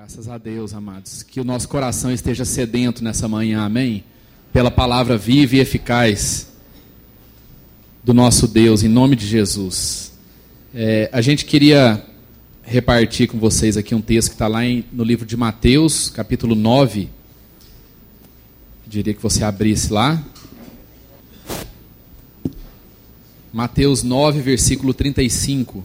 Graças a Deus, amados. Que o nosso coração esteja sedento nessa manhã, amém? Pela palavra viva e eficaz do nosso Deus, em nome de Jesus. É, a gente queria repartir com vocês aqui um texto que está lá em, no livro de Mateus, capítulo 9. Eu diria que você abrisse lá. Mateus 9, versículo 35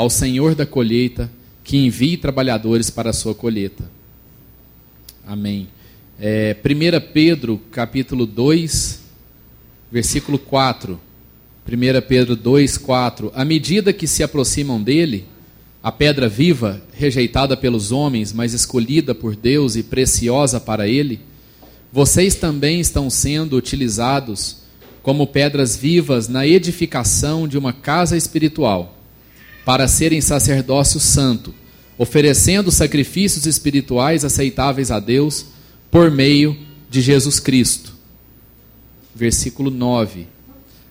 ao Senhor da colheita que envie trabalhadores para a sua colheita. Amém. É, 1 Pedro, capítulo 2, versículo 4. 1 Pedro 2, 4. À medida que se aproximam dele, a pedra viva, rejeitada pelos homens, mas escolhida por Deus e preciosa para ele, vocês também estão sendo utilizados como pedras vivas na edificação de uma casa espiritual para serem sacerdócio santo, oferecendo sacrifícios espirituais aceitáveis a Deus por meio de Jesus Cristo. Versículo 9.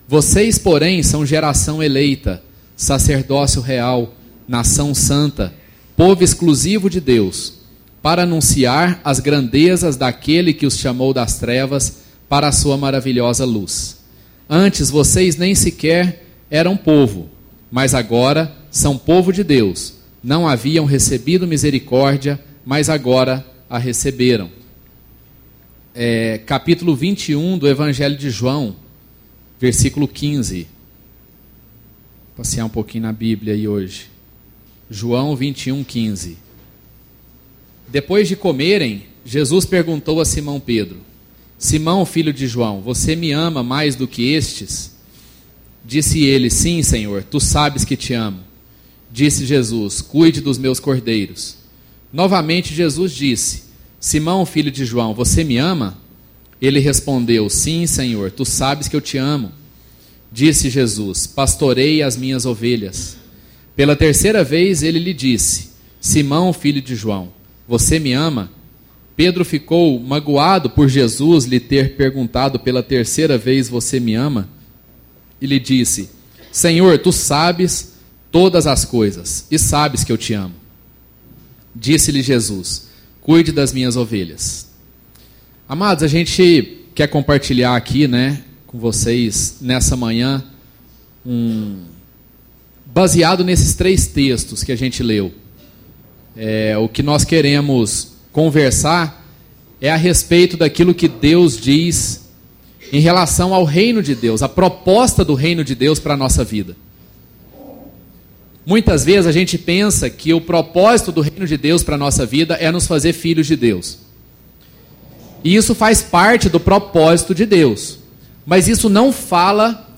Vocês, porém, são geração eleita, sacerdócio real, nação santa, povo exclusivo de Deus, para anunciar as grandezas daquele que os chamou das trevas para a sua maravilhosa luz. Antes vocês nem sequer eram povo, mas agora são povo de Deus, não haviam recebido misericórdia, mas agora a receberam. É, capítulo 21 do Evangelho de João, versículo 15. Vou passear um pouquinho na Bíblia aí hoje. João 21, 15. Depois de comerem, Jesus perguntou a Simão Pedro: Simão, filho de João, você me ama mais do que estes? Disse ele: Sim, Senhor, tu sabes que te amo. Disse Jesus: Cuide dos meus cordeiros. Novamente Jesus disse: Simão, filho de João, você me ama? Ele respondeu: Sim, Senhor, tu sabes que eu te amo. Disse Jesus: Pastorei as minhas ovelhas. Pela terceira vez ele lhe disse: Simão, filho de João, você me ama? Pedro ficou magoado por Jesus lhe ter perguntado pela terceira vez: Você me ama? E lhe disse: Senhor, tu sabes todas as coisas e sabes que eu te amo. Disse-lhe Jesus: Cuide das minhas ovelhas. Amados, a gente quer compartilhar aqui, né, com vocês nessa manhã, um, baseado nesses três textos que a gente leu. É, o que nós queremos conversar é a respeito daquilo que Deus diz em relação ao reino de Deus, a proposta do reino de Deus para a nossa vida. Muitas vezes a gente pensa que o propósito do reino de Deus para a nossa vida é nos fazer filhos de Deus. E isso faz parte do propósito de Deus. Mas isso não fala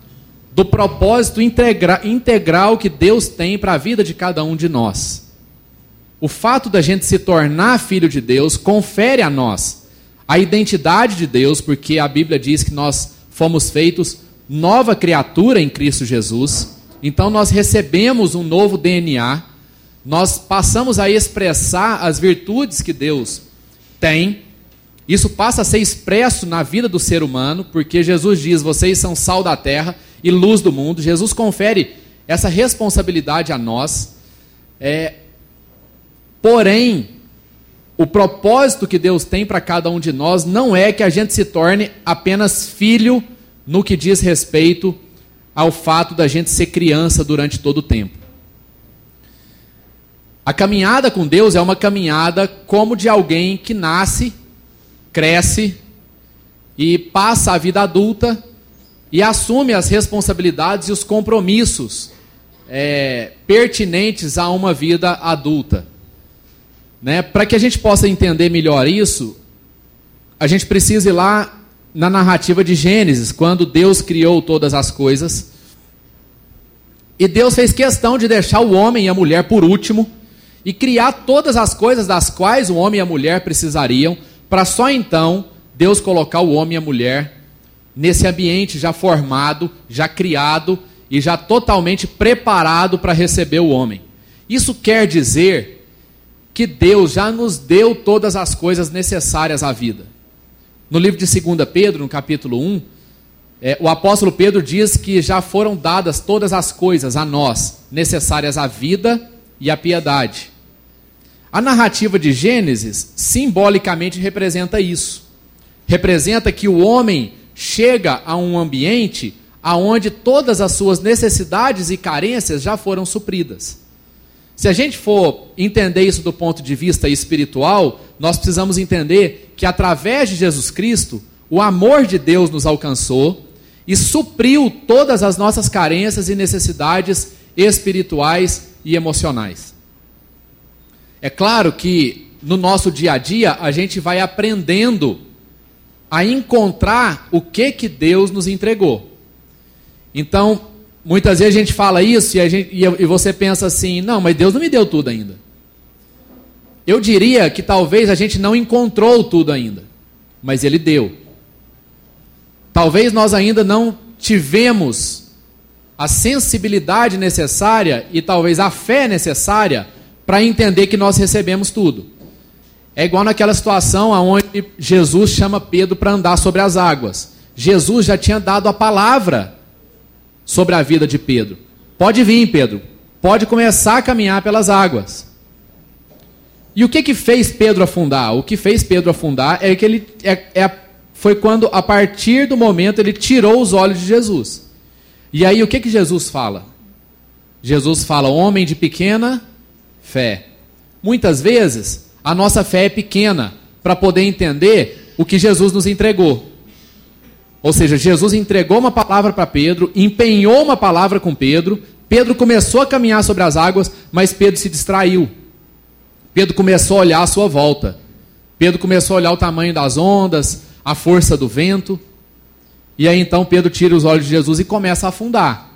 do propósito integra integral que Deus tem para a vida de cada um de nós. O fato da gente se tornar filho de Deus confere a nós a identidade de Deus, porque a Bíblia diz que nós fomos feitos nova criatura em Cristo Jesus. Então nós recebemos um novo DNA, nós passamos a expressar as virtudes que Deus tem. Isso passa a ser expresso na vida do ser humano, porque Jesus diz: vocês são sal da terra e luz do mundo. Jesus confere essa responsabilidade a nós. É, porém, o propósito que Deus tem para cada um de nós não é que a gente se torne apenas filho no que diz respeito ao fato da gente ser criança durante todo o tempo. A caminhada com Deus é uma caminhada como de alguém que nasce, cresce e passa a vida adulta e assume as responsabilidades e os compromissos é, pertinentes a uma vida adulta. Né? Para que a gente possa entender melhor isso, a gente precisa ir lá na narrativa de Gênesis, quando Deus criou todas as coisas. E Deus fez questão de deixar o homem e a mulher por último, e criar todas as coisas das quais o homem e a mulher precisariam, para só então Deus colocar o homem e a mulher nesse ambiente já formado, já criado e já totalmente preparado para receber o homem. Isso quer dizer que Deus já nos deu todas as coisas necessárias à vida. No livro de 2 Pedro, no capítulo 1, é, o apóstolo Pedro diz que já foram dadas todas as coisas a nós necessárias à vida e à piedade. A narrativa de Gênesis simbolicamente representa isso. Representa que o homem chega a um ambiente aonde todas as suas necessidades e carências já foram supridas. Se a gente for entender isso do ponto de vista espiritual, nós precisamos entender que através de Jesus Cristo, o amor de Deus nos alcançou e supriu todas as nossas carências e necessidades espirituais e emocionais. É claro que no nosso dia a dia a gente vai aprendendo a encontrar o que que Deus nos entregou. Então, muitas vezes a gente fala isso e, gente, e você pensa assim: não, mas Deus não me deu tudo ainda. Eu diria que talvez a gente não encontrou tudo ainda, mas Ele deu. Talvez nós ainda não tivemos a sensibilidade necessária e talvez a fé necessária para entender que nós recebemos tudo. É igual naquela situação onde Jesus chama Pedro para andar sobre as águas. Jesus já tinha dado a palavra sobre a vida de Pedro. Pode vir, Pedro. Pode começar a caminhar pelas águas. E o que que fez Pedro afundar? O que fez Pedro afundar é que ele é, é, foi quando, a partir do momento, ele tirou os olhos de Jesus. E aí o que que Jesus fala? Jesus fala, homem de pequena fé. Muitas vezes a nossa fé é pequena para poder entender o que Jesus nos entregou. Ou seja, Jesus entregou uma palavra para Pedro, empenhou uma palavra com Pedro, Pedro começou a caminhar sobre as águas, mas Pedro se distraiu. Pedro começou a olhar à sua volta. Pedro começou a olhar o tamanho das ondas, a força do vento. E aí então Pedro tira os olhos de Jesus e começa a afundar.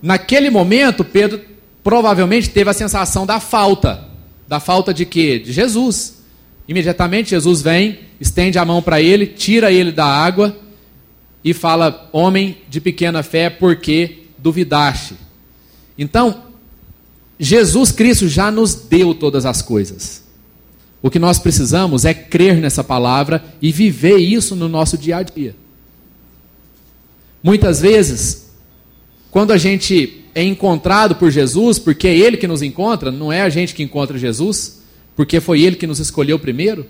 Naquele momento, Pedro provavelmente teve a sensação da falta. Da falta de quê? De Jesus. Imediatamente Jesus vem, estende a mão para ele, tira ele da água e fala: Homem de pequena fé, por que duvidaste? Então, Jesus Cristo já nos deu todas as coisas. O que nós precisamos é crer nessa palavra e viver isso no nosso dia a dia. Muitas vezes, quando a gente é encontrado por Jesus, porque é Ele que nos encontra, não é a gente que encontra Jesus, porque foi Ele que nos escolheu primeiro.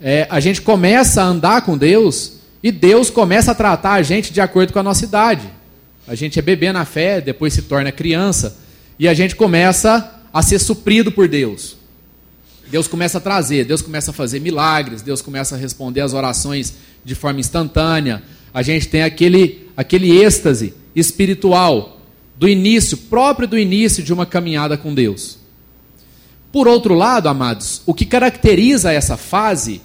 É, a gente começa a andar com Deus e Deus começa a tratar a gente de acordo com a nossa idade. A gente é bebê na fé, depois se torna criança e a gente começa a ser suprido por Deus. Deus começa a trazer, Deus começa a fazer milagres, Deus começa a responder as orações de forma instantânea. A gente tem aquele, aquele êxtase espiritual do início, próprio do início de uma caminhada com Deus. Por outro lado, amados, o que caracteriza essa fase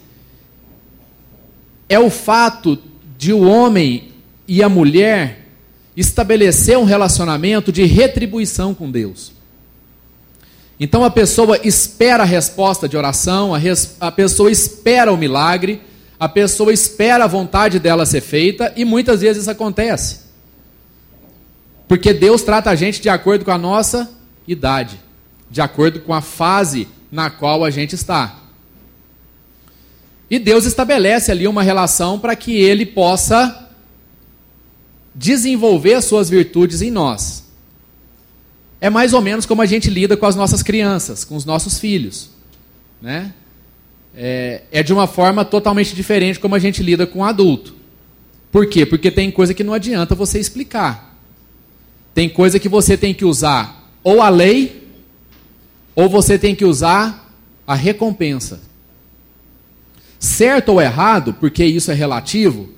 é o fato de o homem e a mulher estabelecer um relacionamento de retribuição com Deus. Então a pessoa espera a resposta de oração, a, res, a pessoa espera o milagre, a pessoa espera a vontade dela ser feita e muitas vezes isso acontece. Porque Deus trata a gente de acordo com a nossa idade, de acordo com a fase na qual a gente está. E Deus estabelece ali uma relação para que ele possa desenvolver as suas virtudes em nós. É mais ou menos como a gente lida com as nossas crianças, com os nossos filhos. Né? É, é de uma forma totalmente diferente como a gente lida com o adulto. Por quê? Porque tem coisa que não adianta você explicar. Tem coisa que você tem que usar ou a lei, ou você tem que usar a recompensa. Certo ou errado, porque isso é relativo,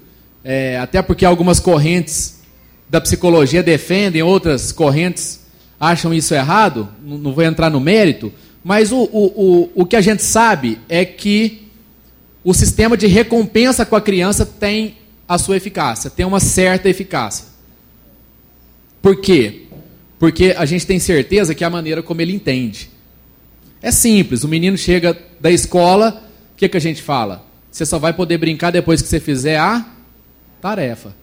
é, até porque algumas correntes da psicologia defendem, outras correntes acham isso errado, não, vou entrar no mérito, mas o, o, o, o que a gente sabe é que o sistema de recompensa com a criança tem a sua eficácia, tem uma certa eficácia. Por quê? Porque a gente tem certeza que é a maneira como ele entende. É simples, o menino chega da escola, o que, que a gente fala? Você só vai poder brincar depois que você fizer a tarefa.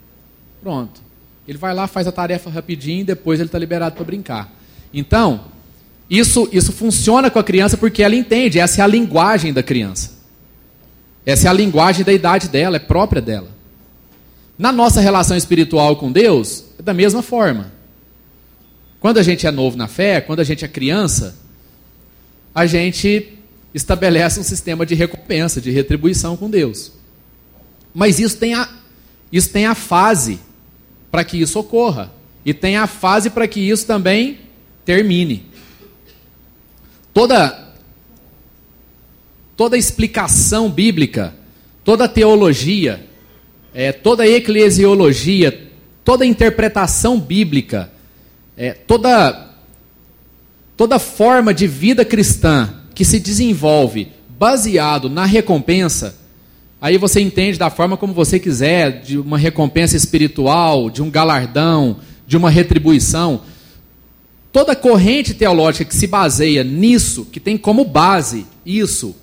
Pronto. Ele vai lá, faz a tarefa rapidinho e depois ele está liberado para brincar. Então, isso, isso funciona com a criança porque ela entende, essa é a linguagem da criança. Essa é a linguagem da idade dela, é própria dela. Na nossa relação espiritual com Deus, é da mesma forma. Quando a gente é novo na fé, quando a gente é criança, a gente estabelece um sistema de recompensa, de retribuição com Deus. Mas isso tem a, isso tem a fase para que isso ocorra. E tem a fase para que isso também termine. Toda, toda explicação bíblica, toda teologia, é, toda eclesiologia, toda interpretação bíblica, é, toda, toda forma de vida cristã que se desenvolve baseado na recompensa, aí você entende da forma como você quiser, de uma recompensa espiritual, de um galardão, de uma retribuição. Toda corrente teológica que se baseia nisso, que tem como base isso,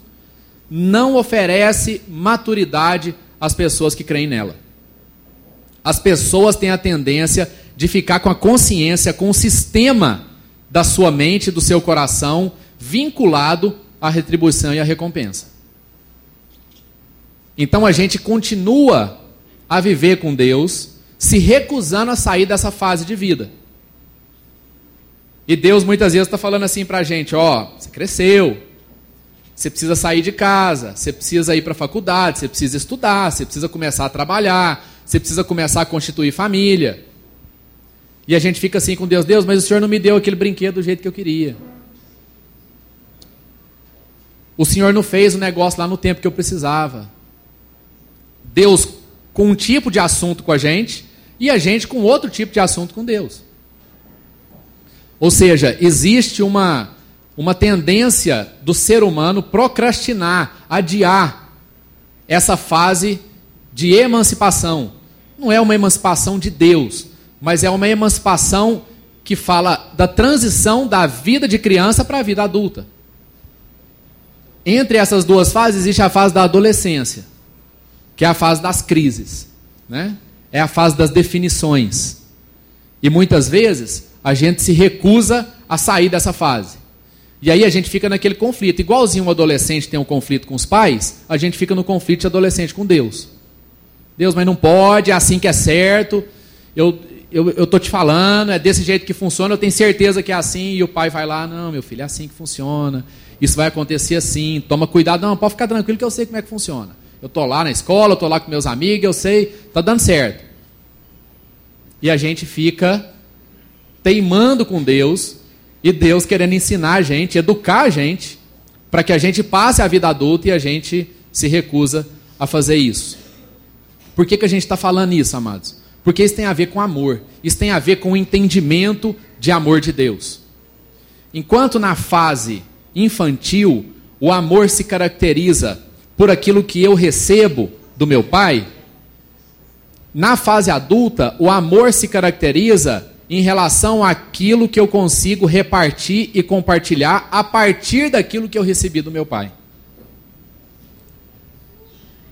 não oferece maturidade às pessoas que creem nela. As pessoas têm a tendência de ficar com a consciência, com o sistema da sua mente, do seu coração, vinculado à retribuição e à recompensa. Então a gente continua a viver com Deus, se recusando a sair dessa fase de vida. E Deus muitas vezes está falando assim para a gente: ó, você cresceu, você precisa sair de casa, você precisa ir para a faculdade, você precisa estudar, você precisa começar a trabalhar, você precisa começar a constituir família. E a gente fica assim com Deus: Deus, mas o Senhor não me deu aquele brinquedo do jeito que eu queria. O Senhor não fez o negócio lá no tempo que eu precisava. Deus com um tipo de assunto com a gente e a gente com outro tipo de assunto com Deus. Ou seja, existe uma, uma tendência do ser humano procrastinar, adiar essa fase de emancipação. Não é uma emancipação de Deus, mas é uma emancipação que fala da transição da vida de criança para a vida adulta. Entre essas duas fases existe a fase da adolescência, que é a fase das crises, né? É a fase das definições. E muitas vezes a gente se recusa a sair dessa fase. E aí a gente fica naquele conflito. Igualzinho um adolescente tem um conflito com os pais, a gente fica no conflito de adolescente com Deus. Deus, mas não pode, é assim que é certo. Eu, eu, eu tô te falando, é desse jeito que funciona, eu tenho certeza que é assim. E o pai vai lá, não, meu filho, é assim que funciona isso vai acontecer assim, toma cuidado. Não, pode ficar tranquilo que eu sei como é que funciona. Eu estou lá na escola, eu estou lá com meus amigos, eu sei, está dando certo. E a gente fica teimando com Deus, e Deus querendo ensinar a gente, educar a gente, para que a gente passe a vida adulta e a gente se recusa a fazer isso. Por que, que a gente está falando isso, amados? Porque isso tem a ver com amor, isso tem a ver com o entendimento de amor de Deus. Enquanto na fase infantil, o amor se caracteriza por aquilo que eu recebo do meu pai. Na fase adulta, o amor se caracteriza em relação àquilo que eu consigo repartir e compartilhar a partir daquilo que eu recebi do meu pai.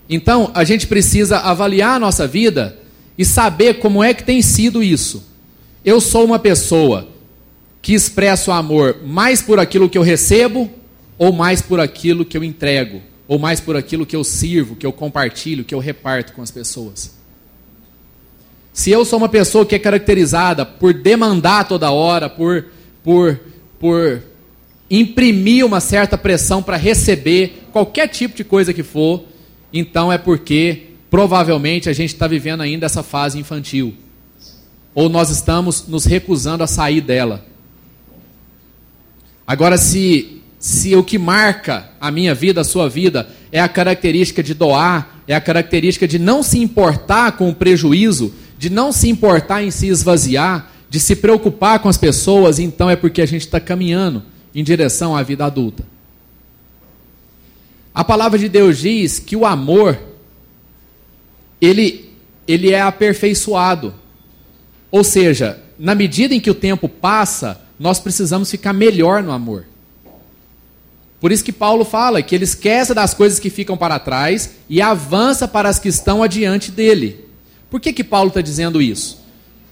Então, a gente precisa avaliar a nossa vida e saber como é que tem sido isso. Eu sou uma pessoa que expresso amor mais por aquilo que eu recebo ou mais por aquilo que eu entrego, ou mais por aquilo que eu sirvo, que eu compartilho, que eu reparto com as pessoas. Se eu sou uma pessoa que é caracterizada por demandar toda hora, por, por, por imprimir uma certa pressão para receber qualquer tipo de coisa que for, então é porque provavelmente a gente está vivendo ainda essa fase infantil. Ou nós estamos nos recusando a sair dela. Agora, se, se o que marca a minha vida, a sua vida, é a característica de doar, é a característica de não se importar com o prejuízo, de não se importar em se esvaziar, de se preocupar com as pessoas, então é porque a gente está caminhando em direção à vida adulta. A palavra de Deus diz que o amor, ele, ele é aperfeiçoado. Ou seja, na medida em que o tempo passa, nós precisamos ficar melhor no amor. Por isso que Paulo fala que ele esquece das coisas que ficam para trás e avança para as que estão adiante dele. Por que, que Paulo está dizendo isso?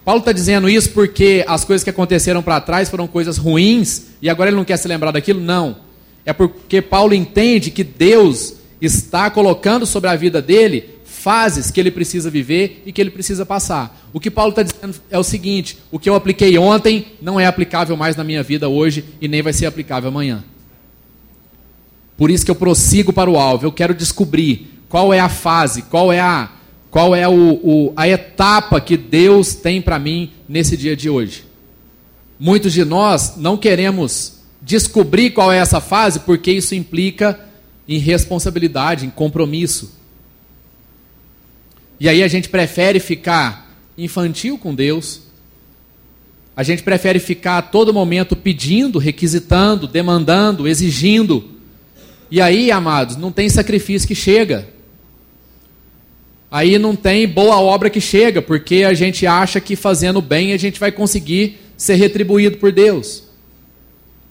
Paulo está dizendo isso porque as coisas que aconteceram para trás foram coisas ruins e agora ele não quer se lembrar daquilo? Não. É porque Paulo entende que Deus está colocando sobre a vida dele fases que ele precisa viver e que ele precisa passar. O que Paulo está dizendo é o seguinte: o que eu apliquei ontem não é aplicável mais na minha vida hoje e nem vai ser aplicável amanhã. Por isso que eu prossigo para o alvo. Eu quero descobrir qual é a fase, qual é a, qual é o, o a etapa que Deus tem para mim nesse dia de hoje. Muitos de nós não queremos descobrir qual é essa fase porque isso implica em responsabilidade, em compromisso. E aí a gente prefere ficar infantil com Deus. A gente prefere ficar a todo momento pedindo, requisitando, demandando, exigindo e aí, amados, não tem sacrifício que chega. Aí não tem boa obra que chega, porque a gente acha que fazendo bem a gente vai conseguir ser retribuído por Deus.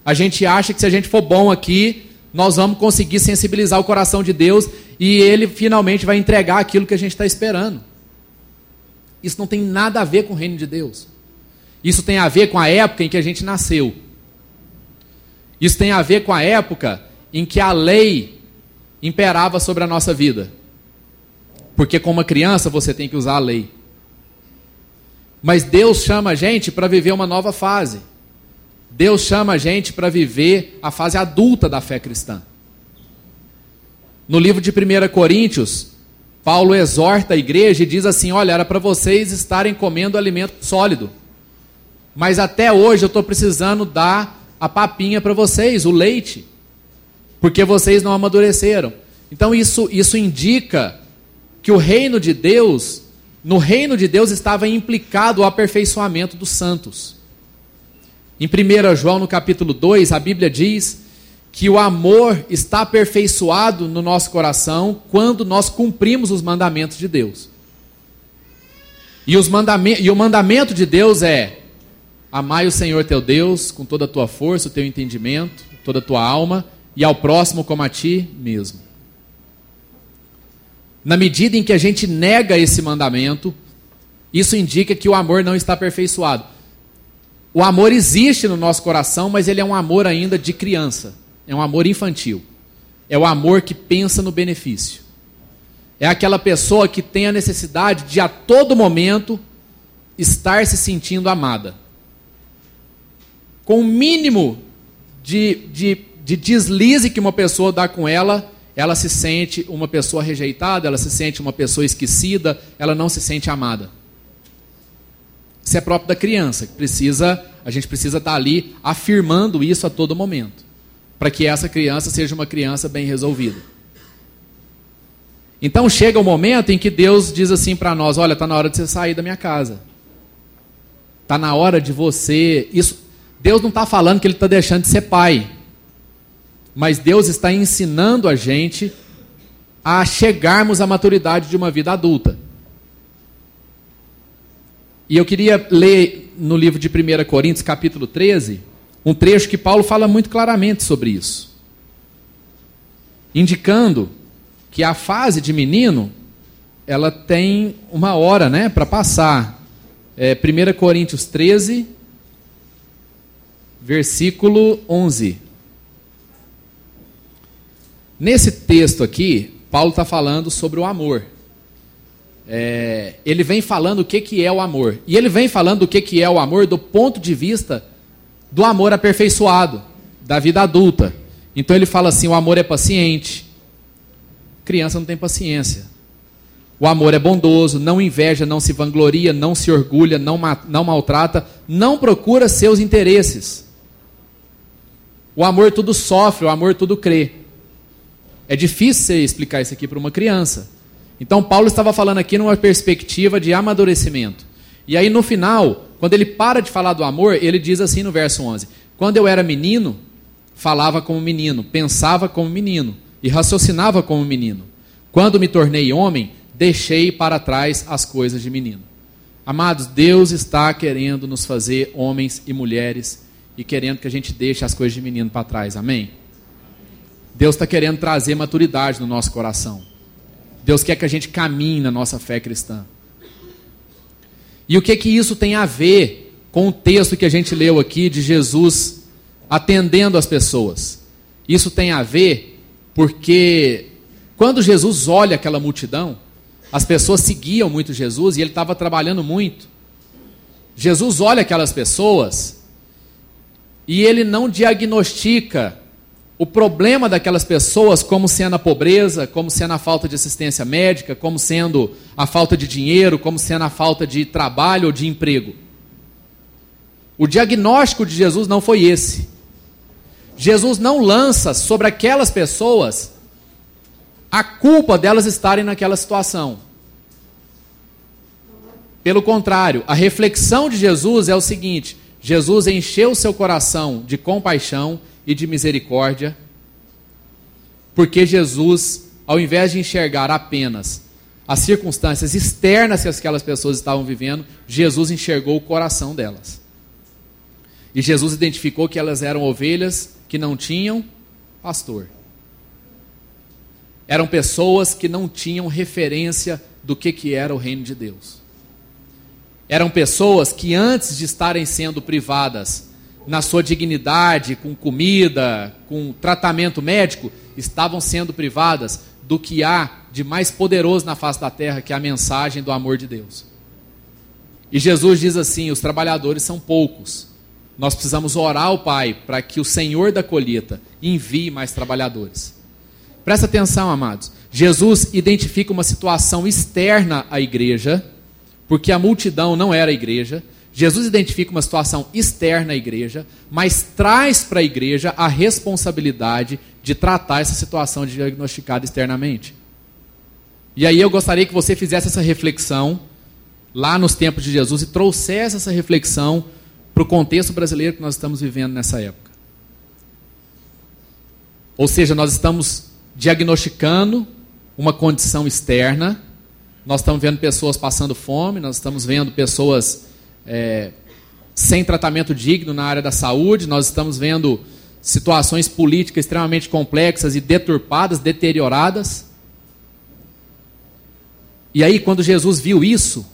A gente acha que se a gente for bom aqui, nós vamos conseguir sensibilizar o coração de Deus e ele finalmente vai entregar aquilo que a gente está esperando. Isso não tem nada a ver com o reino de Deus. Isso tem a ver com a época em que a gente nasceu. Isso tem a ver com a época em que a lei imperava sobre a nossa vida. Porque, como criança, você tem que usar a lei. Mas Deus chama a gente para viver uma nova fase. Deus chama a gente para viver a fase adulta da fé cristã. No livro de 1 Coríntios, Paulo exorta a igreja e diz assim: Olha, era para vocês estarem comendo alimento sólido. Mas até hoje eu estou precisando dar a papinha para vocês, o leite porque vocês não amadureceram. Então isso, isso indica que o reino de Deus, no reino de Deus estava implicado o aperfeiçoamento dos santos. Em 1 João, no capítulo 2, a Bíblia diz que o amor está aperfeiçoado no nosso coração quando nós cumprimos os mandamentos de Deus. E, os mandamentos, e o mandamento de Deus é: amai o Senhor teu Deus com toda a tua força, o teu entendimento, toda a tua alma e ao próximo como a ti mesmo. Na medida em que a gente nega esse mandamento, isso indica que o amor não está aperfeiçoado. O amor existe no nosso coração, mas ele é um amor ainda de criança. É um amor infantil. É o amor que pensa no benefício. É aquela pessoa que tem a necessidade de a todo momento estar se sentindo amada. Com o mínimo de, de de deslize que uma pessoa dá com ela, ela se sente uma pessoa rejeitada, ela se sente uma pessoa esquecida, ela não se sente amada. Isso é próprio da criança, que precisa, a gente precisa estar ali afirmando isso a todo momento, para que essa criança seja uma criança bem resolvida. Então chega o momento em que Deus diz assim para nós: olha, está na hora de você sair da minha casa. Está na hora de você. Isso, Deus não está falando que Ele está deixando de ser pai mas Deus está ensinando a gente a chegarmos à maturidade de uma vida adulta. E eu queria ler no livro de 1 Coríntios, capítulo 13, um trecho que Paulo fala muito claramente sobre isso. Indicando que a fase de menino, ela tem uma hora né, para passar. É, 1 Coríntios 13, versículo 11. Nesse texto aqui, Paulo está falando sobre o amor. É, ele vem falando o que, que é o amor. E ele vem falando o que, que é o amor do ponto de vista do amor aperfeiçoado, da vida adulta. Então ele fala assim: o amor é paciente. Criança não tem paciência. O amor é bondoso, não inveja, não se vangloria, não se orgulha, não, não maltrata, não procura seus interesses. O amor tudo sofre, o amor tudo crê. É difícil você explicar isso aqui para uma criança. Então, Paulo estava falando aqui numa perspectiva de amadurecimento. E aí, no final, quando ele para de falar do amor, ele diz assim no verso 11: Quando eu era menino, falava como menino, pensava como menino e raciocinava como menino. Quando me tornei homem, deixei para trás as coisas de menino. Amados, Deus está querendo nos fazer homens e mulheres e querendo que a gente deixe as coisas de menino para trás. Amém? Deus está querendo trazer maturidade no nosso coração. Deus quer que a gente caminhe na nossa fé cristã. E o que que isso tem a ver com o texto que a gente leu aqui de Jesus atendendo as pessoas? Isso tem a ver porque quando Jesus olha aquela multidão, as pessoas seguiam muito Jesus e ele estava trabalhando muito. Jesus olha aquelas pessoas e ele não diagnostica o problema daquelas pessoas como sendo a pobreza, como sendo a falta de assistência médica, como sendo a falta de dinheiro, como sendo a falta de trabalho ou de emprego. O diagnóstico de Jesus não foi esse. Jesus não lança sobre aquelas pessoas a culpa delas estarem naquela situação. Pelo contrário, a reflexão de Jesus é o seguinte: Jesus encheu seu coração de compaixão e de misericórdia, porque Jesus, ao invés de enxergar apenas as circunstâncias externas que aquelas pessoas estavam vivendo, Jesus enxergou o coração delas. E Jesus identificou que elas eram ovelhas que não tinham pastor. Eram pessoas que não tinham referência do que, que era o reino de Deus. Eram pessoas que antes de estarem sendo privadas na sua dignidade, com comida, com tratamento médico, estavam sendo privadas do que há de mais poderoso na face da terra, que é a mensagem do amor de Deus. E Jesus diz assim: os trabalhadores são poucos. Nós precisamos orar ao Pai para que o Senhor da colheita envie mais trabalhadores. Presta atenção, amados. Jesus identifica uma situação externa à igreja, porque a multidão não era a igreja. Jesus identifica uma situação externa à igreja, mas traz para a igreja a responsabilidade de tratar essa situação diagnosticada externamente. E aí eu gostaria que você fizesse essa reflexão lá nos tempos de Jesus e trouxesse essa reflexão para o contexto brasileiro que nós estamos vivendo nessa época. Ou seja, nós estamos diagnosticando uma condição externa, nós estamos vendo pessoas passando fome, nós estamos vendo pessoas é, sem tratamento digno na área da saúde, nós estamos vendo situações políticas extremamente complexas e deturpadas, deterioradas. E aí, quando Jesus viu isso,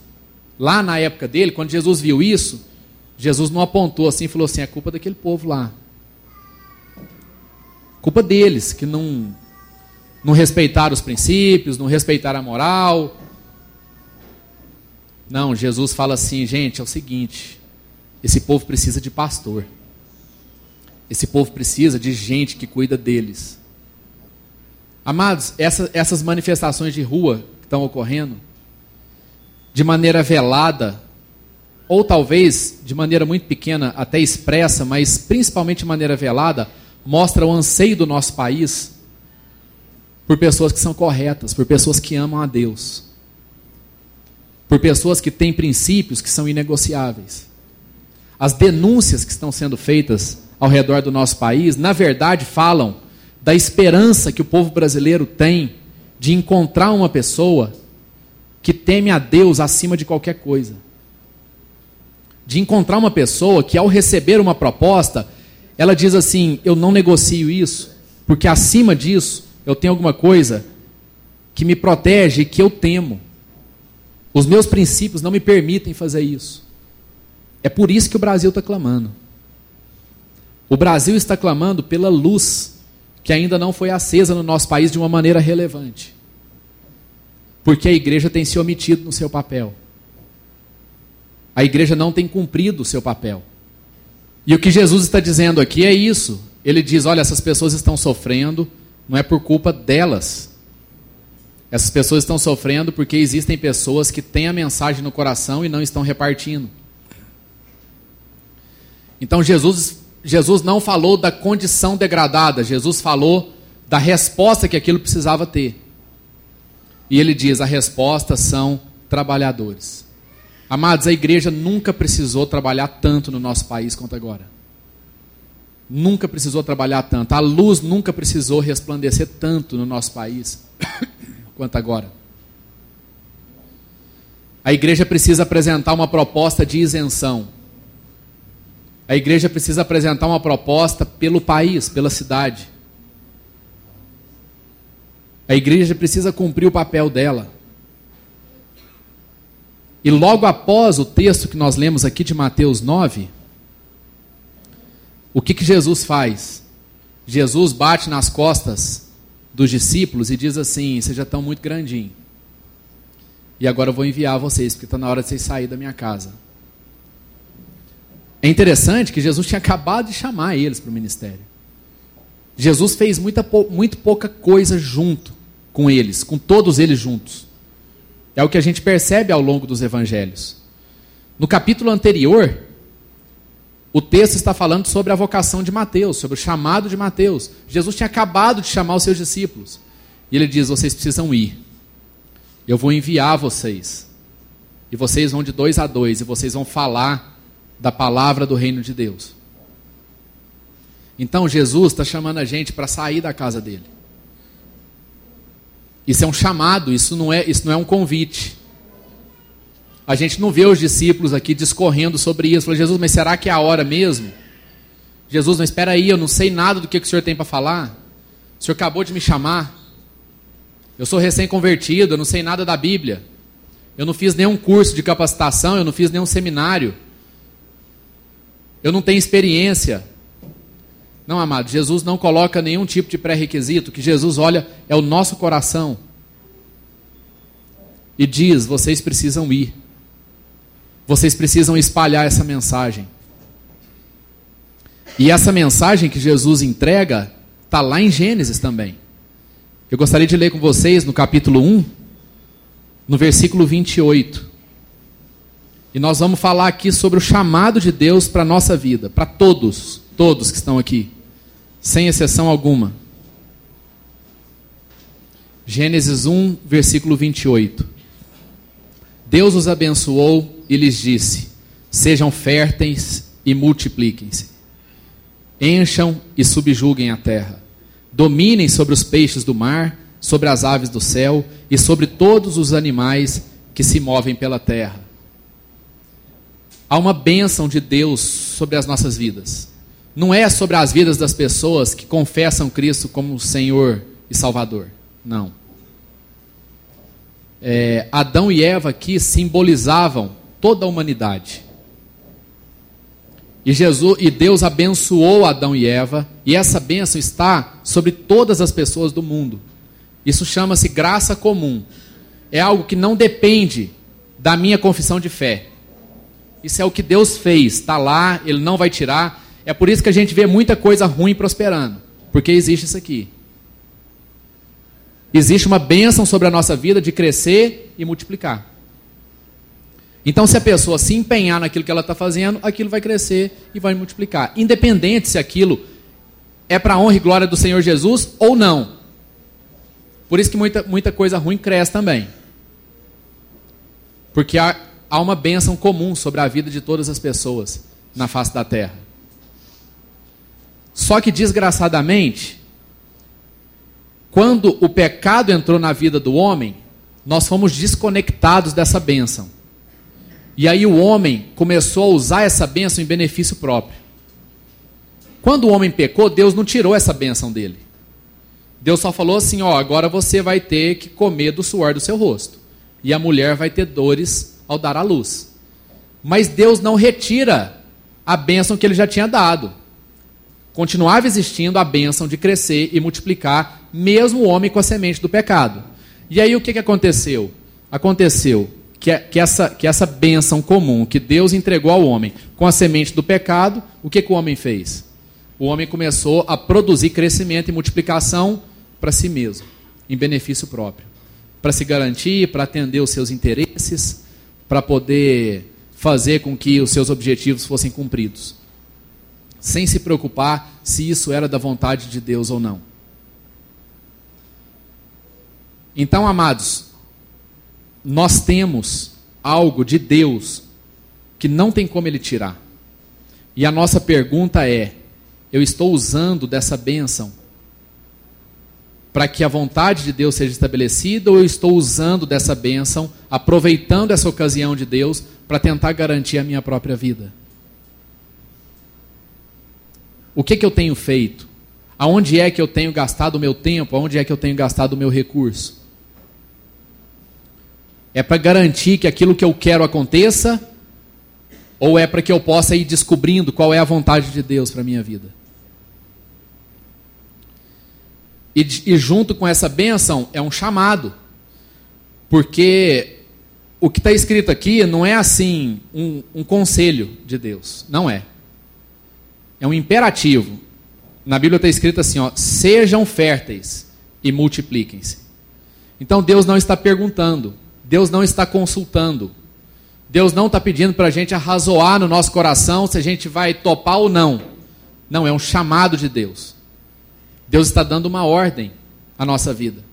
lá na época dele, quando Jesus viu isso, Jesus não apontou assim e falou assim: é culpa daquele povo lá. Culpa deles, que não, não respeitaram os princípios, não respeitaram a moral, não, Jesus fala assim, gente, é o seguinte: esse povo precisa de pastor. Esse povo precisa de gente que cuida deles. Amados, essa, essas manifestações de rua que estão ocorrendo, de maneira velada, ou talvez de maneira muito pequena, até expressa, mas principalmente de maneira velada, mostra o anseio do nosso país por pessoas que são corretas, por pessoas que amam a Deus por pessoas que têm princípios que são inegociáveis. As denúncias que estão sendo feitas ao redor do nosso país, na verdade, falam da esperança que o povo brasileiro tem de encontrar uma pessoa que teme a Deus acima de qualquer coisa. De encontrar uma pessoa que, ao receber uma proposta, ela diz assim: Eu não negocio isso, porque acima disso eu tenho alguma coisa que me protege e que eu temo. Os meus princípios não me permitem fazer isso. É por isso que o Brasil está clamando. O Brasil está clamando pela luz que ainda não foi acesa no nosso país de uma maneira relevante. Porque a igreja tem se omitido no seu papel. A igreja não tem cumprido o seu papel. E o que Jesus está dizendo aqui é isso. Ele diz: olha, essas pessoas estão sofrendo, não é por culpa delas, essas pessoas estão sofrendo porque existem pessoas que têm a mensagem no coração e não estão repartindo. Então Jesus, Jesus não falou da condição degradada, Jesus falou da resposta que aquilo precisava ter. E ele diz: a resposta são trabalhadores. Amados, a igreja nunca precisou trabalhar tanto no nosso país quanto agora. Nunca precisou trabalhar tanto. A luz nunca precisou resplandecer tanto no nosso país quanto agora. A igreja precisa apresentar uma proposta de isenção. A igreja precisa apresentar uma proposta pelo país, pela cidade. A igreja precisa cumprir o papel dela. E logo após o texto que nós lemos aqui de Mateus 9, o que, que Jesus faz? Jesus bate nas costas dos discípulos e diz assim: Vocês já estão muito grandinhos. E agora eu vou enviar vocês, porque está na hora de vocês saírem da minha casa. É interessante que Jesus tinha acabado de chamar eles para o ministério. Jesus fez muita, muito pouca coisa junto com eles, com todos eles juntos. É o que a gente percebe ao longo dos evangelhos. No capítulo anterior, o texto está falando sobre a vocação de Mateus, sobre o chamado de Mateus. Jesus tinha acabado de chamar os seus discípulos. E ele diz: Vocês precisam ir. Eu vou enviar vocês. E vocês vão de dois a dois. E vocês vão falar da palavra do reino de Deus. Então Jesus está chamando a gente para sair da casa dele. Isso é um chamado, isso não é, isso não é um convite. A gente não vê os discípulos aqui discorrendo sobre isso. Jesus, mas será que é a hora mesmo? Jesus, não espera aí, eu não sei nada do que, que o senhor tem para falar. O senhor acabou de me chamar. Eu sou recém-convertido, eu não sei nada da Bíblia. Eu não fiz nenhum curso de capacitação, eu não fiz nenhum seminário. Eu não tenho experiência. Não, amado, Jesus não coloca nenhum tipo de pré-requisito. Que Jesus olha é o nosso coração. E diz: vocês precisam ir. Vocês precisam espalhar essa mensagem. E essa mensagem que Jesus entrega está lá em Gênesis também. Eu gostaria de ler com vocês no capítulo 1, no versículo 28. E nós vamos falar aqui sobre o chamado de Deus para a nossa vida, para todos, todos que estão aqui, sem exceção alguma. Gênesis 1, versículo 28. Deus os abençoou e lhes disse: Sejam férteis e multipliquem-se. Encham e subjuguem a terra. Dominem sobre os peixes do mar, sobre as aves do céu e sobre todos os animais que se movem pela terra. Há uma bênção de Deus sobre as nossas vidas. Não é sobre as vidas das pessoas que confessam Cristo como Senhor e Salvador. Não é, Adão e Eva aqui simbolizavam toda a humanidade. E Jesus e Deus abençoou Adão e Eva, e essa bênção está sobre todas as pessoas do mundo. Isso chama-se graça comum. É algo que não depende da minha confissão de fé. Isso é o que Deus fez, está lá, Ele não vai tirar. É por isso que a gente vê muita coisa ruim prosperando, porque existe isso aqui. Existe uma bênção sobre a nossa vida de crescer e multiplicar. Então, se a pessoa se empenhar naquilo que ela está fazendo, aquilo vai crescer e vai multiplicar. Independente se aquilo é para a honra e glória do Senhor Jesus ou não. Por isso que muita, muita coisa ruim cresce também. Porque há, há uma bênção comum sobre a vida de todas as pessoas na face da terra. Só que, desgraçadamente, quando o pecado entrou na vida do homem, nós fomos desconectados dessa bênção. E aí o homem começou a usar essa bênção em benefício próprio. Quando o homem pecou, Deus não tirou essa bênção dele. Deus só falou assim: ó, agora você vai ter que comer do suor do seu rosto. E a mulher vai ter dores ao dar à luz. Mas Deus não retira a bênção que ele já tinha dado continuava existindo a bênção de crescer e multiplicar, mesmo o homem com a semente do pecado. E aí o que, que aconteceu? Aconteceu que, que, essa, que essa bênção comum que Deus entregou ao homem com a semente do pecado, o que, que o homem fez? O homem começou a produzir crescimento e multiplicação para si mesmo, em benefício próprio. Para se garantir, para atender os seus interesses, para poder fazer com que os seus objetivos fossem cumpridos sem se preocupar se isso era da vontade de Deus ou não. Então, amados, nós temos algo de Deus que não tem como ele tirar. E a nossa pergunta é: eu estou usando dessa bênção para que a vontade de Deus seja estabelecida ou eu estou usando dessa bênção, aproveitando essa ocasião de Deus para tentar garantir a minha própria vida? O que, que eu tenho feito? Aonde é que eu tenho gastado o meu tempo? Aonde é que eu tenho gastado o meu recurso? É para garantir que aquilo que eu quero aconteça? Ou é para que eu possa ir descobrindo qual é a vontade de Deus para a minha vida? E, e junto com essa bênção é um chamado. Porque o que está escrito aqui não é assim um, um conselho de Deus. Não é. É um imperativo. Na Bíblia está escrito assim: ó, sejam férteis e multipliquem-se. Então Deus não está perguntando, Deus não está consultando, Deus não está pedindo para a gente arrazoar no nosso coração se a gente vai topar ou não. Não, é um chamado de Deus. Deus está dando uma ordem à nossa vida.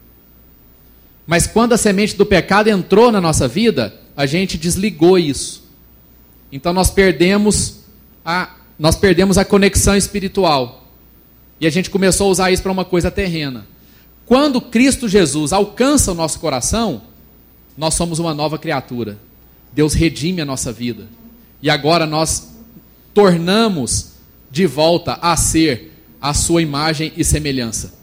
Mas quando a semente do pecado entrou na nossa vida, a gente desligou isso. Então nós perdemos a, nós perdemos a conexão espiritual. E a gente começou a usar isso para uma coisa terrena. Quando Cristo Jesus alcança o nosso coração, nós somos uma nova criatura. Deus redime a nossa vida. E agora nós tornamos de volta a ser a sua imagem e semelhança.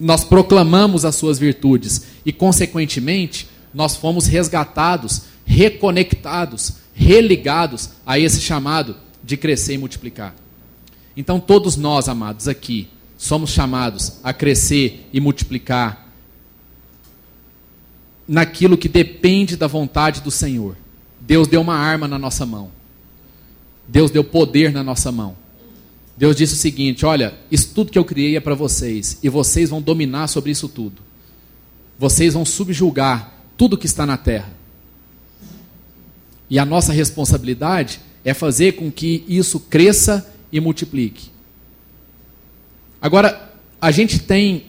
Nós proclamamos as suas virtudes e, consequentemente, nós fomos resgatados, reconectados, religados a esse chamado de crescer e multiplicar. Então, todos nós, amados, aqui, somos chamados a crescer e multiplicar naquilo que depende da vontade do Senhor. Deus deu uma arma na nossa mão. Deus deu poder na nossa mão. Deus disse o seguinte: Olha, isso tudo que eu criei é para vocês, e vocês vão dominar sobre isso tudo. Vocês vão subjugar tudo que está na terra. E a nossa responsabilidade é fazer com que isso cresça e multiplique. Agora, a gente tem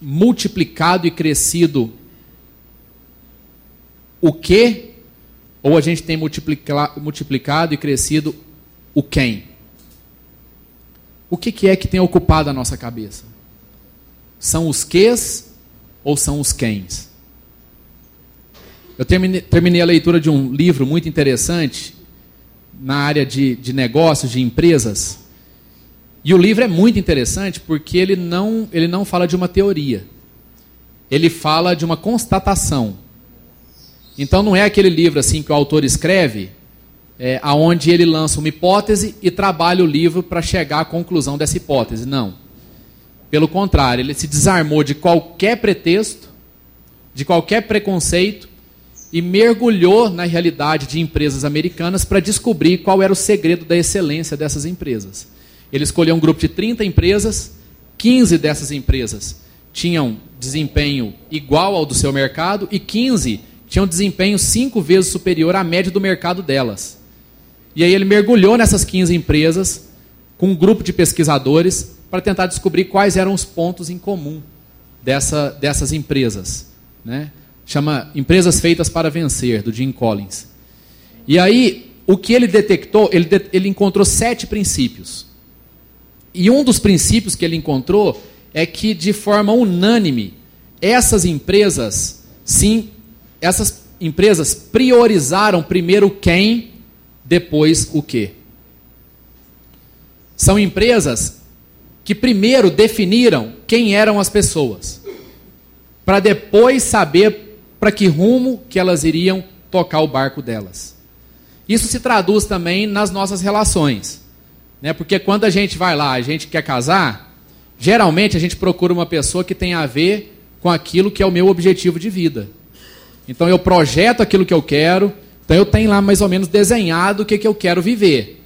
multiplicado e crescido o que? Ou a gente tem multiplicado e crescido o quem? o que, que é que tem ocupado a nossa cabeça? São os quês ou são os quens? Eu terminei, terminei, a leitura de um livro muito interessante na área de, de negócios, de empresas. E o livro é muito interessante porque ele não, ele não fala de uma teoria. Ele fala de uma constatação. Então não é aquele livro assim que o autor escreve é, aonde ele lança uma hipótese e trabalha o livro para chegar à conclusão dessa hipótese. Não. Pelo contrário, ele se desarmou de qualquer pretexto, de qualquer preconceito e mergulhou na realidade de empresas americanas para descobrir qual era o segredo da excelência dessas empresas. Ele escolheu um grupo de 30 empresas, 15 dessas empresas tinham desempenho igual ao do seu mercado e 15 tinham desempenho cinco vezes superior à média do mercado delas. E aí ele mergulhou nessas 15 empresas com um grupo de pesquisadores para tentar descobrir quais eram os pontos em comum dessa, dessas empresas. Né? Chama Empresas Feitas para Vencer, do Jim Collins. E aí, o que ele detectou, ele, de, ele encontrou sete princípios. E um dos princípios que ele encontrou é que, de forma unânime, essas empresas, sim, essas empresas priorizaram primeiro quem depois o quê? São empresas que primeiro definiram quem eram as pessoas, para depois saber para que rumo que elas iriam tocar o barco delas. Isso se traduz também nas nossas relações, né? Porque quando a gente vai lá, a gente quer casar, geralmente a gente procura uma pessoa que tem a ver com aquilo que é o meu objetivo de vida. Então eu projeto aquilo que eu quero, então eu tenho lá mais ou menos desenhado o que, que eu quero viver.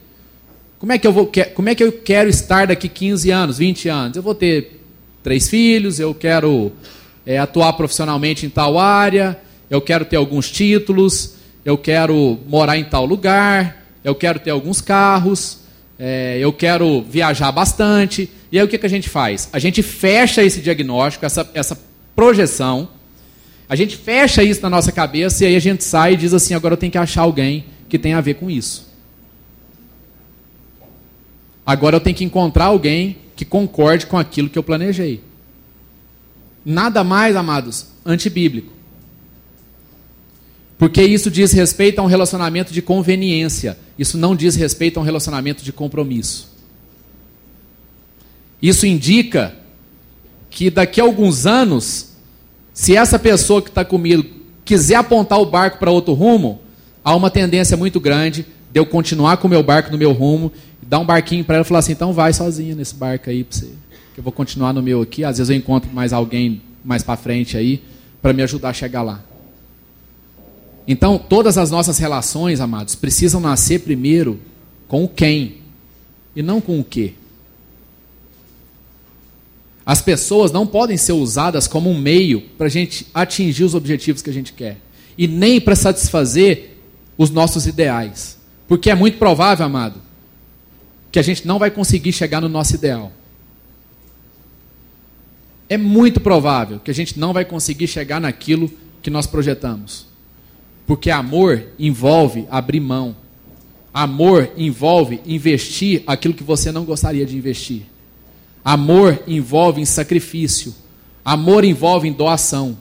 Como é que eu vou, como é que eu quero estar daqui 15 anos, 20 anos? Eu vou ter três filhos, eu quero é, atuar profissionalmente em tal área, eu quero ter alguns títulos, eu quero morar em tal lugar, eu quero ter alguns carros, é, eu quero viajar bastante. E aí o que, que a gente faz? A gente fecha esse diagnóstico, essa, essa projeção, a gente fecha isso na nossa cabeça e aí a gente sai e diz assim: agora eu tenho que achar alguém que tenha a ver com isso. Agora eu tenho que encontrar alguém que concorde com aquilo que eu planejei. Nada mais, amados, antibíblico. Porque isso diz respeito a um relacionamento de conveniência. Isso não diz respeito a um relacionamento de compromisso. Isso indica que daqui a alguns anos, se essa pessoa que está comigo quiser apontar o barco para outro rumo, há uma tendência muito grande de eu continuar com o meu barco no meu rumo, dar um barquinho para ela e falar assim: então vai sozinha nesse barco aí para você. Que eu vou continuar no meu aqui. Às vezes eu encontro mais alguém mais para frente aí para me ajudar a chegar lá. Então, todas as nossas relações, amados, precisam nascer primeiro com o quem e não com o que. As pessoas não podem ser usadas como um meio para a gente atingir os objetivos que a gente quer. E nem para satisfazer os nossos ideais. Porque é muito provável, amado, que a gente não vai conseguir chegar no nosso ideal. É muito provável que a gente não vai conseguir chegar naquilo que nós projetamos. Porque amor envolve abrir mão. Amor envolve investir aquilo que você não gostaria de investir. Amor envolve em sacrifício. Amor envolve em doação.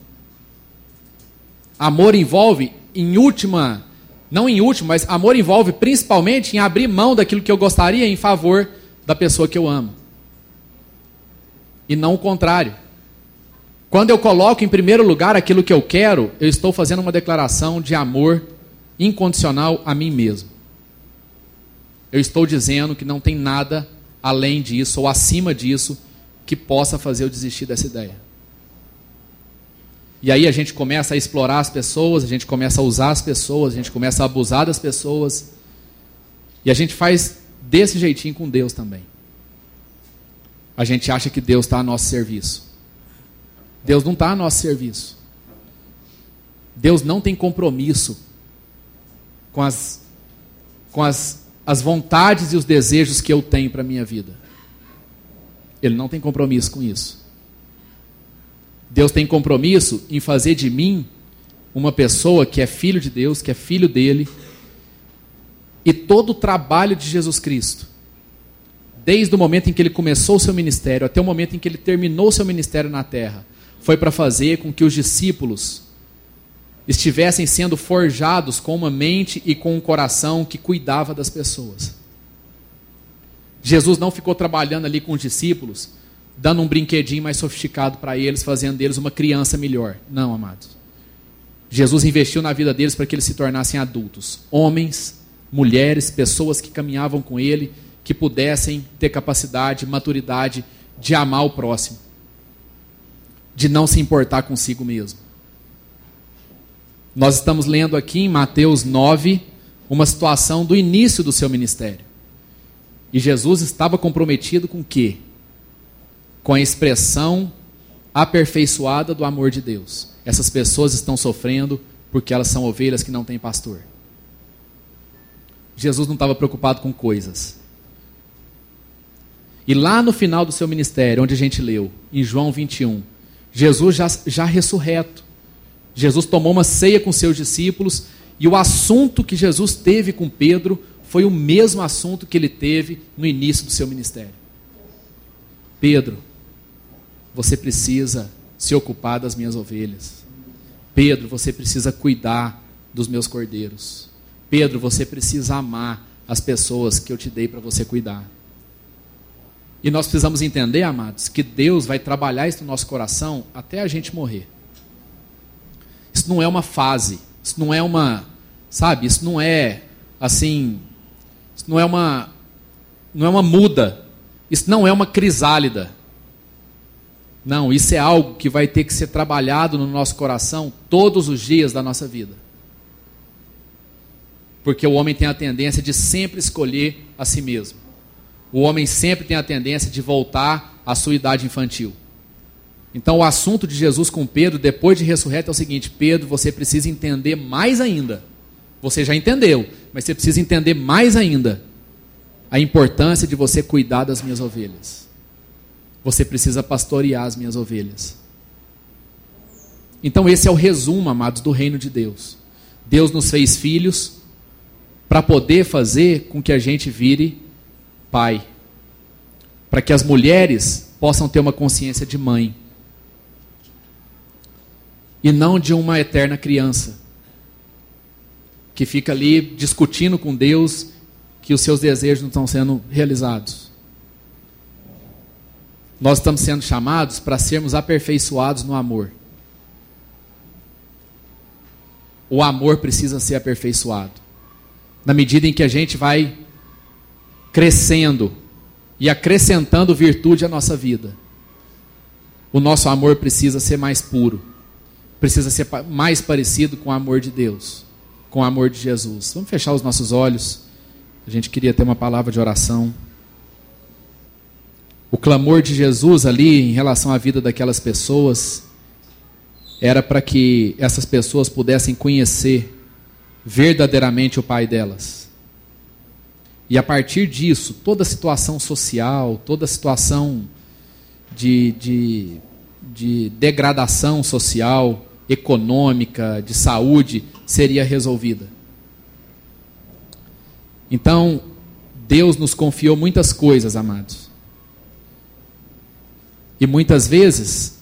Amor envolve em última, não em última, mas amor envolve principalmente em abrir mão daquilo que eu gostaria em favor da pessoa que eu amo. E não o contrário. Quando eu coloco em primeiro lugar aquilo que eu quero, eu estou fazendo uma declaração de amor incondicional a mim mesmo. Eu estou dizendo que não tem nada além disso ou acima disso que possa fazer eu desistir dessa ideia. E aí a gente começa a explorar as pessoas, a gente começa a usar as pessoas, a gente começa a abusar das pessoas. E a gente faz desse jeitinho com Deus também. A gente acha que Deus está a nosso serviço. Deus não está a nosso serviço. Deus não tem compromisso com as, com as, as vontades e os desejos que eu tenho para a minha vida. Ele não tem compromisso com isso. Deus tem compromisso em fazer de mim uma pessoa que é filho de Deus, que é filho dele. E todo o trabalho de Jesus Cristo, desde o momento em que ele começou o seu ministério até o momento em que ele terminou o seu ministério na terra, foi para fazer com que os discípulos estivessem sendo forjados com uma mente e com um coração que cuidava das pessoas. Jesus não ficou trabalhando ali com os discípulos, dando um brinquedinho mais sofisticado para eles, fazendo deles uma criança melhor. Não, amados. Jesus investiu na vida deles para que eles se tornassem adultos, homens, mulheres, pessoas que caminhavam com ele, que pudessem ter capacidade, maturidade de amar o próximo de não se importar consigo mesmo. Nós estamos lendo aqui em Mateus 9 uma situação do início do seu ministério. E Jesus estava comprometido com o quê? Com a expressão aperfeiçoada do amor de Deus. Essas pessoas estão sofrendo porque elas são ovelhas que não têm pastor. Jesus não estava preocupado com coisas. E lá no final do seu ministério, onde a gente leu, em João 21, Jesus já, já ressurreto. Jesus tomou uma ceia com seus discípulos e o assunto que Jesus teve com Pedro foi o mesmo assunto que ele teve no início do seu ministério. Pedro, você precisa se ocupar das minhas ovelhas. Pedro, você precisa cuidar dos meus cordeiros. Pedro, você precisa amar as pessoas que eu te dei para você cuidar. E nós precisamos entender, amados, que Deus vai trabalhar isso no nosso coração até a gente morrer. Isso não é uma fase, isso não é uma, sabe, isso não é assim, isso não é uma não é uma muda, isso não é uma crisálida. Não, isso é algo que vai ter que ser trabalhado no nosso coração todos os dias da nossa vida. Porque o homem tem a tendência de sempre escolher a si mesmo o homem sempre tem a tendência de voltar à sua idade infantil. Então, o assunto de Jesus com Pedro, depois de ressurreto, é o seguinte: Pedro, você precisa entender mais ainda. Você já entendeu, mas você precisa entender mais ainda a importância de você cuidar das minhas ovelhas. Você precisa pastorear as minhas ovelhas. Então, esse é o resumo, amados, do reino de Deus. Deus nos fez filhos para poder fazer com que a gente vire pai, para que as mulheres possam ter uma consciência de mãe e não de uma eterna criança que fica ali discutindo com Deus que os seus desejos não estão sendo realizados. Nós estamos sendo chamados para sermos aperfeiçoados no amor. O amor precisa ser aperfeiçoado. Na medida em que a gente vai crescendo e acrescentando virtude à nossa vida, o nosso amor precisa ser mais puro, precisa ser mais parecido com o amor de Deus, com o amor de Jesus. Vamos fechar os nossos olhos. A gente queria ter uma palavra de oração. O clamor de Jesus ali em relação à vida daquelas pessoas era para que essas pessoas pudessem conhecer verdadeiramente o Pai delas. E a partir disso, toda situação social, toda situação de, de, de degradação social, econômica, de saúde, seria resolvida. Então, Deus nos confiou muitas coisas, amados. E muitas vezes,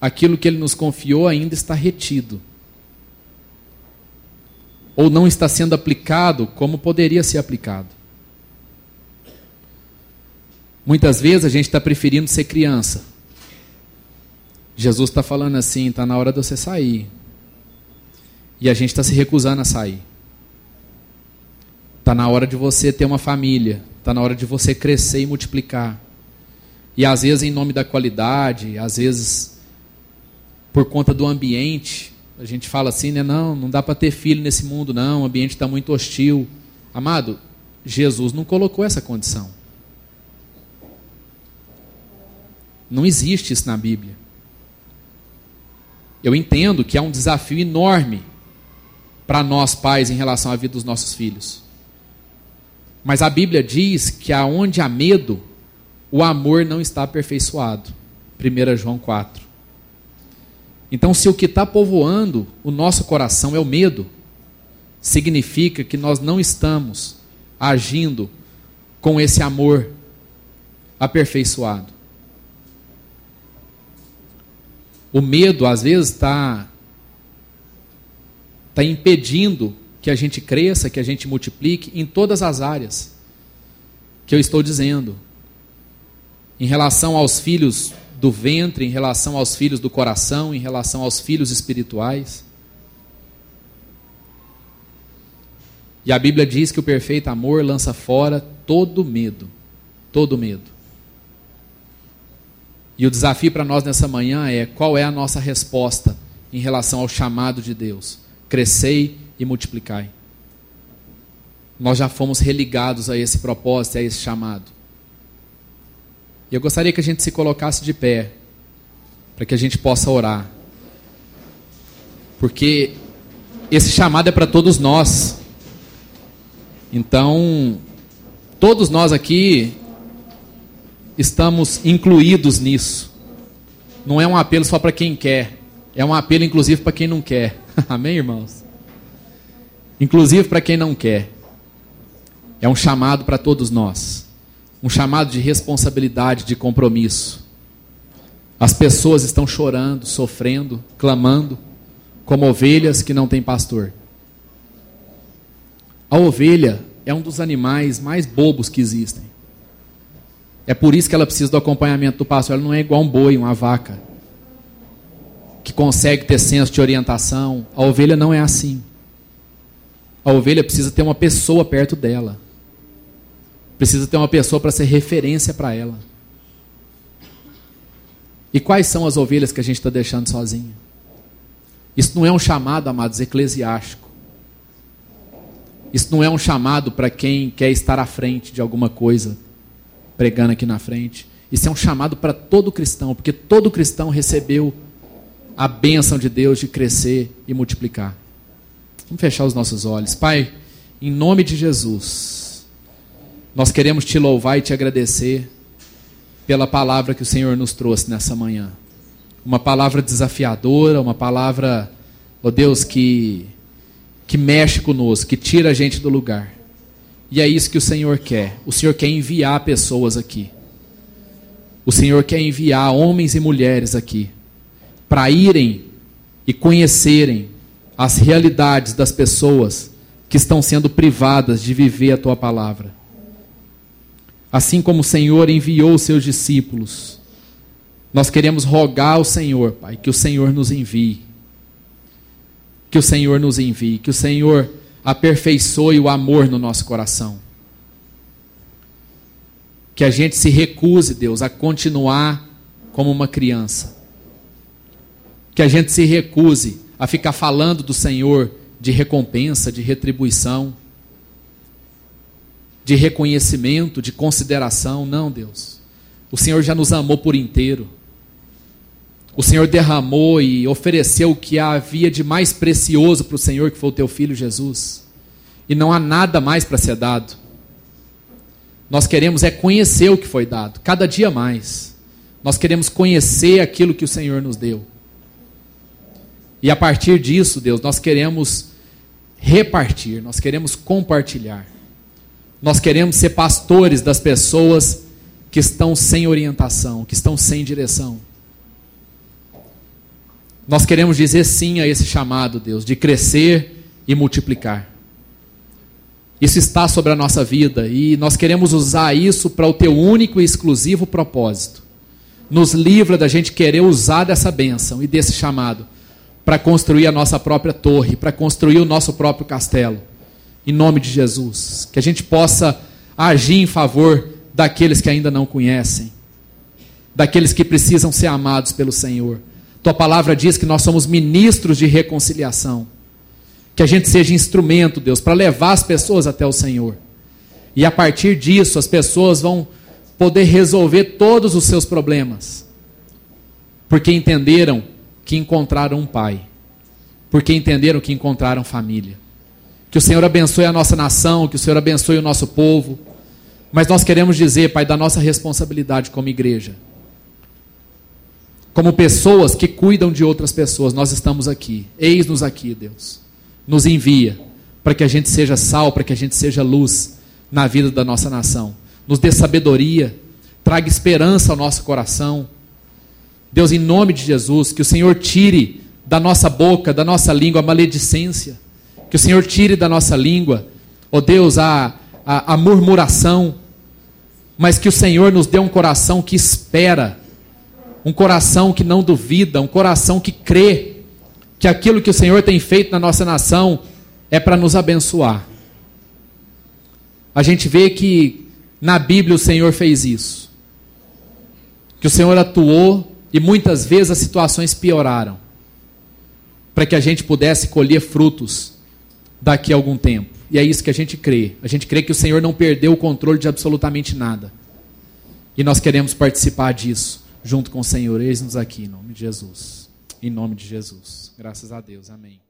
aquilo que Ele nos confiou ainda está retido. Ou não está sendo aplicado como poderia ser aplicado. Muitas vezes a gente está preferindo ser criança. Jesus está falando assim: está na hora de você sair. E a gente está se recusando a sair. Está na hora de você ter uma família. Está na hora de você crescer e multiplicar. E às vezes em nome da qualidade, às vezes por conta do ambiente, a gente fala assim, né? Não, não dá para ter filho nesse mundo, não. O ambiente está muito hostil. Amado, Jesus não colocou essa condição. Não existe isso na Bíblia. Eu entendo que é um desafio enorme para nós pais em relação à vida dos nossos filhos. Mas a Bíblia diz que aonde há medo, o amor não está aperfeiçoado. 1 João 4. Então, se o que está povoando o nosso coração é o medo, significa que nós não estamos agindo com esse amor aperfeiçoado. O medo, às vezes, está tá impedindo que a gente cresça, que a gente multiplique em todas as áreas que eu estou dizendo em relação aos filhos do ventre, em relação aos filhos do coração, em relação aos filhos espirituais. E a Bíblia diz que o perfeito amor lança fora todo medo, todo medo. E o desafio para nós nessa manhã é qual é a nossa resposta em relação ao chamado de Deus: crescei e multiplicai. Nós já fomos religados a esse propósito, a esse chamado. E eu gostaria que a gente se colocasse de pé, para que a gente possa orar. Porque esse chamado é para todos nós. Então, todos nós aqui estamos incluídos nisso. Não é um apelo só para quem quer, é um apelo inclusive para quem não quer. Amém, irmãos? Inclusive para quem não quer. É um chamado para todos nós um chamado de responsabilidade, de compromisso. As pessoas estão chorando, sofrendo, clamando, como ovelhas que não têm pastor. A ovelha é um dos animais mais bobos que existem. É por isso que ela precisa do acompanhamento do pastor. Ela não é igual um boi, uma vaca, que consegue ter senso de orientação. A ovelha não é assim. A ovelha precisa ter uma pessoa perto dela. Precisa ter uma pessoa para ser referência para ela. E quais são as ovelhas que a gente está deixando sozinha? Isso não é um chamado, amados, eclesiástico. Isso não é um chamado para quem quer estar à frente de alguma coisa, pregando aqui na frente. Isso é um chamado para todo cristão, porque todo cristão recebeu a bênção de Deus de crescer e multiplicar. Vamos fechar os nossos olhos. Pai, em nome de Jesus. Nós queremos te louvar e te agradecer pela palavra que o Senhor nos trouxe nessa manhã. Uma palavra desafiadora, uma palavra, ó oh Deus, que, que mexe conosco, que tira a gente do lugar. E é isso que o Senhor quer. O Senhor quer enviar pessoas aqui. O Senhor quer enviar homens e mulheres aqui para irem e conhecerem as realidades das pessoas que estão sendo privadas de viver a tua palavra. Assim como o Senhor enviou seus discípulos Nós queremos rogar ao Senhor, Pai, que o Senhor nos envie. Que o Senhor nos envie, que o Senhor aperfeiçoe o amor no nosso coração. Que a gente se recuse, Deus, a continuar como uma criança. Que a gente se recuse a ficar falando do Senhor de recompensa, de retribuição, de reconhecimento, de consideração. Não, Deus. O Senhor já nos amou por inteiro. O Senhor derramou e ofereceu o que havia de mais precioso para o Senhor, que foi o teu filho Jesus. E não há nada mais para ser dado. Nós queremos é conhecer o que foi dado, cada dia mais. Nós queremos conhecer aquilo que o Senhor nos deu. E a partir disso, Deus, nós queremos repartir, nós queremos compartilhar. Nós queremos ser pastores das pessoas que estão sem orientação, que estão sem direção. Nós queremos dizer sim a esse chamado, Deus, de crescer e multiplicar. Isso está sobre a nossa vida e nós queremos usar isso para o teu único e exclusivo propósito. Nos livra da gente querer usar dessa bênção e desse chamado para construir a nossa própria torre, para construir o nosso próprio castelo. Em nome de Jesus. Que a gente possa agir em favor daqueles que ainda não conhecem, daqueles que precisam ser amados pelo Senhor. Tua palavra diz que nós somos ministros de reconciliação. Que a gente seja instrumento, Deus, para levar as pessoas até o Senhor. E a partir disso, as pessoas vão poder resolver todos os seus problemas. Porque entenderam que encontraram um pai. Porque entenderam que encontraram família. Que o Senhor abençoe a nossa nação, que o Senhor abençoe o nosso povo. Mas nós queremos dizer, Pai, da nossa responsabilidade como igreja como pessoas que cuidam de outras pessoas, nós estamos aqui. Eis-nos aqui, Deus. Nos envia para que a gente seja sal, para que a gente seja luz na vida da nossa nação. Nos dê sabedoria, traga esperança ao nosso coração. Deus, em nome de Jesus, que o Senhor tire da nossa boca, da nossa língua a maledicência. Que o Senhor tire da nossa língua, ó oh Deus, a, a, a murmuração. Mas que o Senhor nos dê um coração que espera um coração que não duvida, um coração que crê que aquilo que o Senhor tem feito na nossa nação é para nos abençoar. A gente vê que na Bíblia o Senhor fez isso. Que o Senhor atuou e muitas vezes as situações pioraram. Para que a gente pudesse colher frutos daqui a algum tempo. E é isso que a gente crê. A gente crê que o Senhor não perdeu o controle de absolutamente nada. E nós queremos participar disso junto com o Senhor. Eis-nos aqui, em nome de Jesus. Em nome de Jesus. Graças a Deus. Amém.